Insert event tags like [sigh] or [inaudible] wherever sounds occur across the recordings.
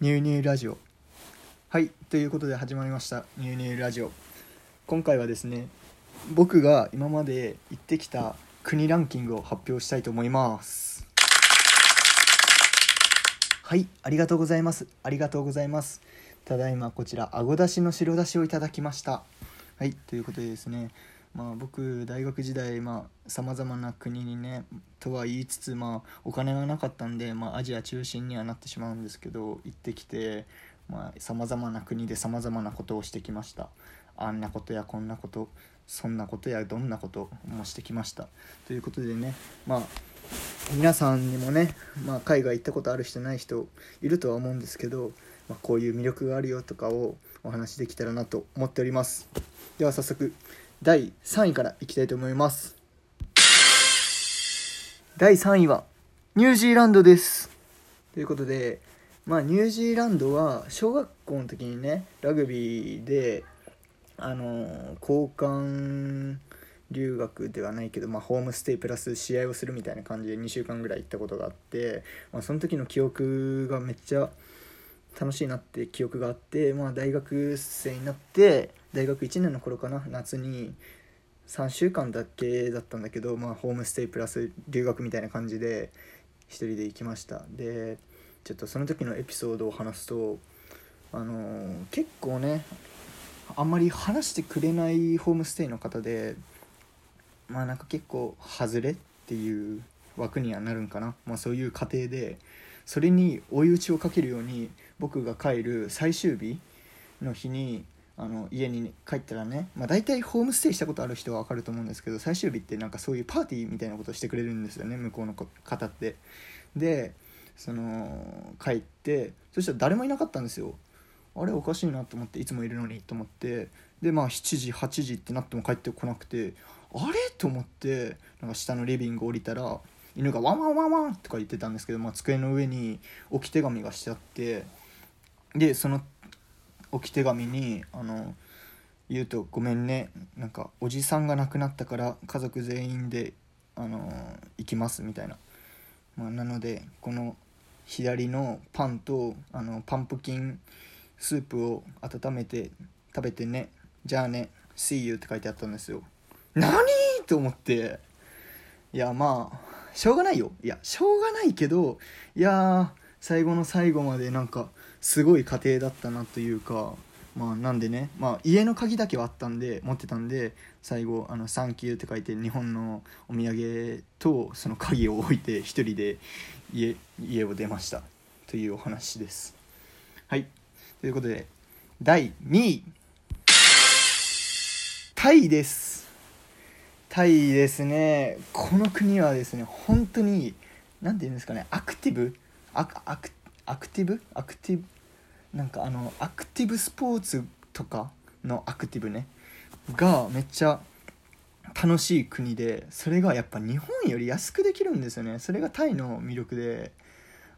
ニューニューラジオ。はいということで始まりました。ニューニューラジオ。今回はですね僕が今まで行ってきた国ランキングを発表したいと思います。はいありがとうございます。ありがとうございます。ただいまこちらあごだしの白だしをいただきました。はいということでですねまあ、僕大学時代さまざ、まな国にねとは言いつつ、まあ、お金がなかったんで、まあ、アジア中心にはなってしまうんですけど行ってきてさまざ、まな国でさまざまなことをしてきました。あんなことやこんなことそんなことやどんなこともしてきました。ということでねまあ皆さんにもね、まあ、海外行ったことある人ない人いるとは思うんですけど、まあ、こういう魅力があるよとかをお話しできたらなと思っております。では早速第3位からいきたいと思います。第3位はニュージーランドです。ということでまあニュージーランドは小学校の時にねラグビーであの交換留学ではないけど、まあ、ホームステイプラス試合をするみたいな感じで2週間ぐらい行ったことがあって、まあ、その時の記憶がめっちゃ楽しいなって記憶があって、まあ、大学生になって大学1年の頃かな夏に3週間だけだったんだけど、まあ、ホームステイプラス留学みたいな感じで1人で行きました。でちょっとその時のエピソードを話すとあの、結構ねあんまり話してくれないホームステイの方でまあなんか結構外れっていう枠にはなるんかな、まあ、そういう過程でそれに追い打ちをかけるように僕が帰る最終日の日にあの家に帰ったらね、まあ、大体ホームステイしたことある人は分かると思うんですけど最終日ってなんかそういうパーティーみたいなことをしてくれるんですよね向こうの方って。でその帰ってそしたら誰もいなかったんですよ。あれおかしいなと思っていつもいるのにと思って。でまあ7時8時ってなっても帰ってこなくてあれと思ってなんか下のリビング降りたら犬がワンワンワンワンとか言ってたんですけど、まあ、机の上に置き手紙がしてあってでその置き手紙にあの言うと「ごめんね。なんかおじさんが亡くなったから家族全員であの行きます」みたいな、まあ、なのでこの左のパンとあのパンプキンスープを温めて食べてね。じゃあね See you って書いてあったんですよ。何？と思って。いやまあしょうがないよ。いやしょうがないけどいや最後の最後までなんかすごい家庭だったなというかまあなんでね、まあ、家の鍵だけはあったんで持ってたんで最後「あのサンキュー」って書いて日本のお土産とその鍵を置いて一人で家家を出ました。というお話です。はい。ということで第2位。タイです。タイですね。この国はですね本当に何て言うんですかねアクティブ？アクアクアクティブ？アクティブ？なんかあのアクティブスポーツとかのアクティブね。がめっちゃ楽しい国でそれがやっぱ日本より安くできるんですよね。それがタイの魅力で。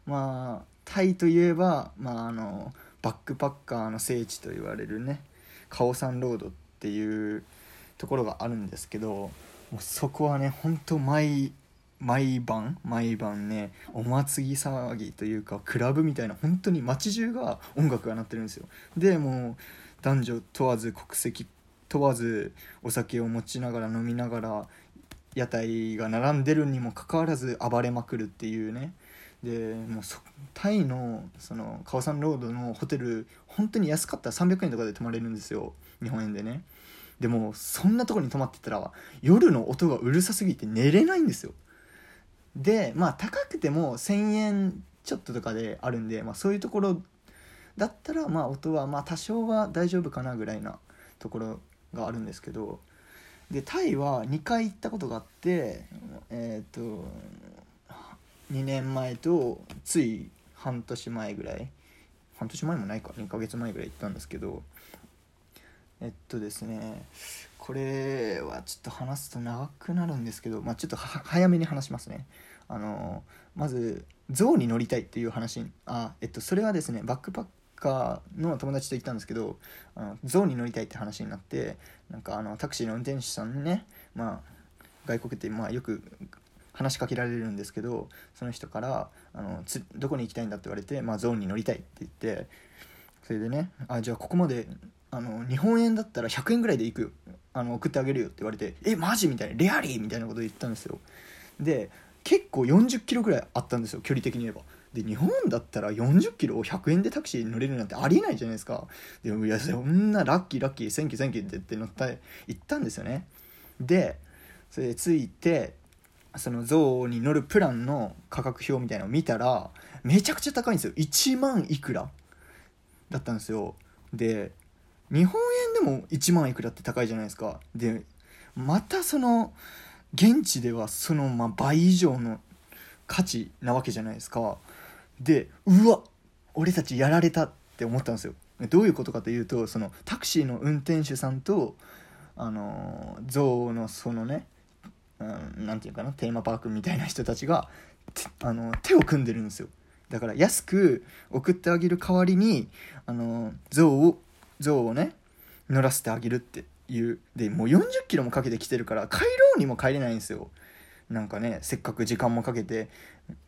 まあタイといえば、まあ、あのバックパッカーの聖地と言われるねカオサンロードっていうところがあるんですけどもうそこはね本当毎毎晩毎晩ねお祭り騒ぎというかクラブみたいな本当に街中が音楽が鳴ってるんですよ。でもう男女問わず国籍問わずお酒を持ちながら飲みながら屋台が並んでるにもかかわらず暴れまくるっていうね。でもうタイのそのカオサンロードのホテル本当に安かったら300円とかで泊まれるんですよ。日本円でね。でもそんなとこに泊まってたら夜の音がうるさすぎて寝れないんですよ。でまあ高くても1,000円ちょっととかであるんで、まあ、そういうところだったらまあ音はまあ多少は大丈夫かなぐらいなところがあるんですけどでタイは2回行ったことがあってえっ、ー、と2年前とつい半年前ぐらい半年前もないか2ヶ月前ぐらい行ったんですけどえっとですねこれはちょっと話すと長くなるんですけど、まあ、ちょっと早めに話しますねあのまず象に乗りたいっていう話あえっとそれはですねバックパッカーの友達と行ったんですけどあの象に乗りたいって話になってなんかあのタクシーの運転手さんにねまあ外国ってまあよく話しかけられるんですけどその人からあのつ「どこに行きたいんだ?」って言われて「まあ、ゾーンに乗りたい」って言ってそれでね「あじゃあここまであの日本円だったら100円ぐらいで行くあの送ってあげるよ」って言われて「えマジ?」みたいな「レアリー!」みたいなこと言ったんですよ。で結構40キロぐらいあったんですよ距離的に言えば。で日本だったら40キロを100円でタクシーに乗れるなんてありえないじゃないですか。でもいやそんなラッキーラッキー thank you thank you って言って乗った行ったんですよね。でそれで着いてその象に乗るプランの価格表みたいなのを見たらめちゃくちゃ高いんですよ。1万いくらだったんですよ。で日本円でも1万いくらって高いじゃないですか。でまたその現地ではそのま倍以上の価値なわけじゃないですか。でうわ俺たちやられたって思ったんですよ。どういうことかというとそのタクシーの運転手さんとあの象のそのね何、て言うかなテーマパークみたいな人たちがあの手を組んでるんですよ。だから安く送ってあげる代わりにあの象を象をね乗らせてあげるっていう。でもう40キロもかけてきてるから帰ろうにも帰れないんですよ。なんかねせっかく時間もかけて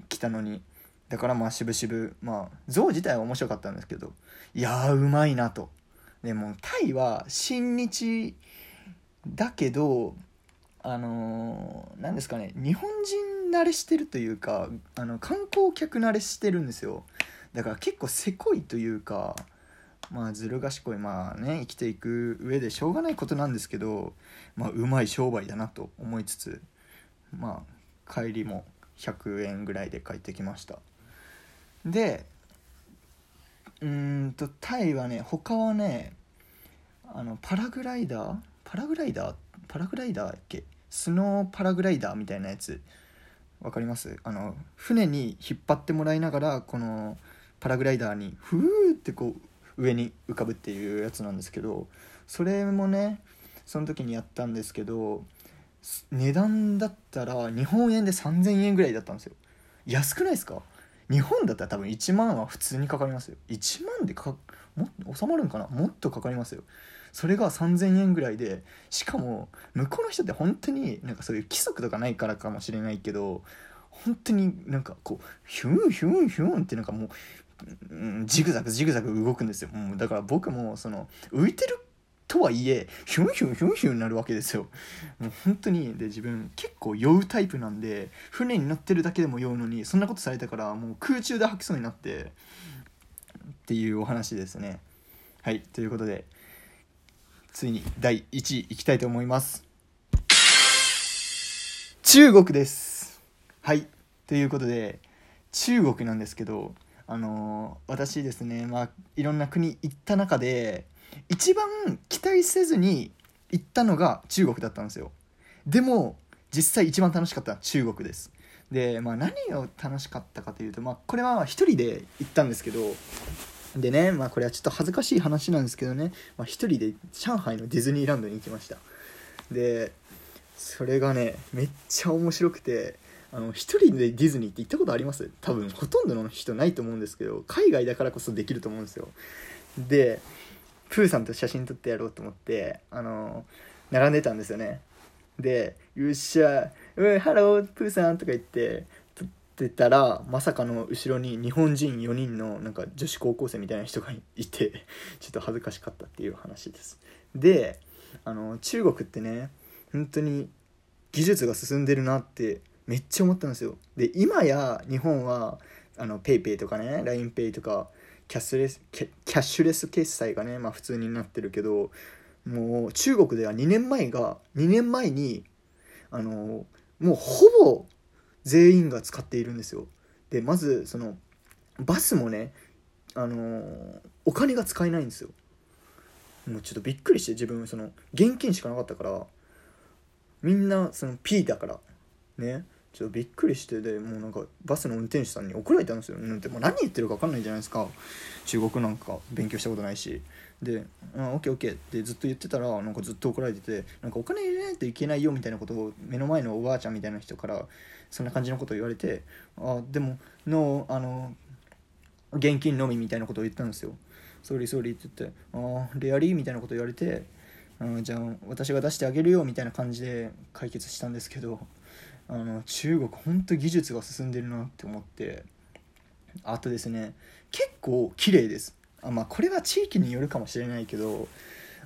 来たのに。だからまあ渋々。まあ象自体は面白かったんですけど。いやーうまいなと。でもタイは親日だけどあのー、何ですかね日本人慣れしてるというかあの観光客慣れしてるんですよ。だから結構せこいというかまあずる賢いまあね生きていく上でしょうがないことなんですけどまあうまい商売だなと思いつつまあ帰りも100円ぐらいで帰ってきました。でうんとタイはね他はねあのパラグライダー？パラグライダー？パラグライダーっけ？スノーパラグライダーみたいなやつ。分かります？あの船に引っ張ってもらいながらこのパラグライダーにふーってこう上に浮かぶっていうやつなんですけどそれもねその時にやったんですけど値段だったら日本円で3000円ぐらいだったんですよ。安くないですか？日本だったら多分1万は普通にかかりますよ。1万でかも収まるんかな？もっとかかりますよ。それが3000円ぐらいでしかも向こうの人って本当になんかそういう規則とかないからかもしれないけど本当になんかこうヒュンヒュンヒュンってなんかもう、うん、ジグザグジグザグ動くんですよ。もうだから僕もその浮いてるとはいえヒュンヒュンヒュンヒュンになるわけですよ。もう本当にで自分結構酔うタイプなんで船に乗ってるだけでも酔うのにそんなことされたからもう空中で吐きそうになってっていうお話ですね。はいということでついに第1位いきたいと思います。中国です。はいということで中国なんですけどあの、私ですねまあいろんな国行った中で一番期待せずに行ったのが中国だったんですよ。でも実際一番楽しかったのは中国です。で、まあ、何を楽しかったかというと、まあ、これは一人で行ったんですけどでね、まあ、これはちょっと恥ずかしい話なんですけどね、まあ、一人で上海のディズニーランドに行きました。でそれがねめっちゃ面白くてあの一人でディズニーって行ったことあります？多分ほとんどの人ないと思うんですけど海外だからこそできると思うんですよ。でプーさんと写真撮ってやろうと思ってあの並んでたんですよね。で「よっしゃうんハロープーさん」とか言って撮ってたらまさかの後ろに日本人4人のなんか女子高校生みたいな人がいてちょっと恥ずかしかったっていう話です。であの中国ってね本当に技術が進んでるなってめっちゃ思ったんですよ。で今や日本はあの PayPay とかね LINEPay とかキャッシュレスキャッシュレス決済がね、まあ、普通になってるけどもう中国では2年前が2年前にあのもうほぼ全員が使っているんですよ。でまずそのバスもねあのお金が使えないんですよ。もうちょっとびっくりして自分その現金しかなかったからみんなその P だからね。ちょっとびっくりしてでもうなんかバスの運転手さんに怒られたんですよ、なんてもう何言ってるか分かんないじゃないですか。中国なんか勉強したことないし。で「うん、オッケーオッケー」ってずっと言ってたらなんかずっと怒られててなんかお金入れないといけないよみたいなことを目の前のおばあちゃんみたいな人からそんな感じのことを言われて「あでものあの現金のみ」みたいなことを言ったんですよ「ソーリーソーリー」って言って「あレアリー」みたいなことを言われて「じゃあ私が出してあげるよ」みたいな感じで解決したんですけど。あの中国ほんと技術が進んでるなって思ってあとですね結構綺麗です。あまあこれは地域によるかもしれないけど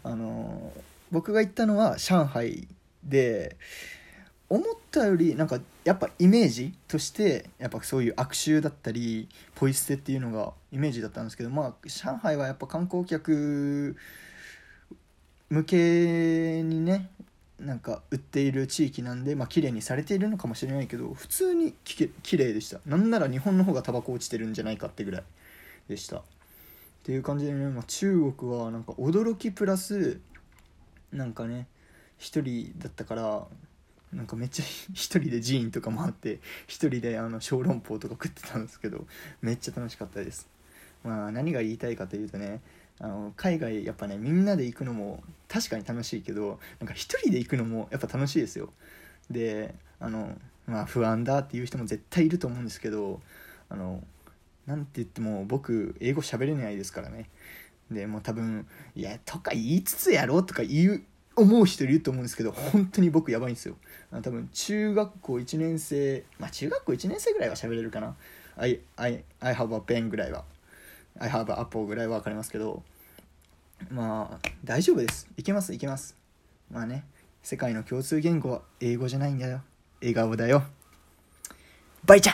あの僕が行ったのは上海で思ったよりなんかやっぱイメージとしてやっぱそういう悪臭だったりポイ捨てっていうのがイメージだったんですけどまあ上海はやっぱ観光客向けにねなんか売っている地域なんでまあ綺麗にされているのかもしれないけど普通にき綺麗でした。なんなら日本の方がタバコ落ちてるんじゃないかってぐらいでした。っていう感じでね、まあ、中国はなんか驚きプラスなんかね一人だったからなんかめっちゃ [laughs] 一人で寺院とか回って一人であの小籠包とか食ってたんですけどめっちゃ楽しかったです。まあ何が言いたいかというとねあの海外やっぱねみんなで行くのも確かに楽しいけどなんか一人で行くのもやっぱ楽しいですよ。であのまあ不安だっていう人も絶対いると思うんですけどあのなんて言っても僕英語喋れないですからね。でもう多分「いや」とか言いつつやろうとか言う思う人いると思うんですけど本当に僕やばいんですよ。多分中学校1年生まあ中学校1年生ぐらいは喋れるかな。I, I, I have a pen ぐらいは。I have Apple ぐらいは分かりますけどまあ大丈夫です。いけますいけます。まあね世界の共通言語は英語じゃないんだよ。笑顔だよ。バイチャ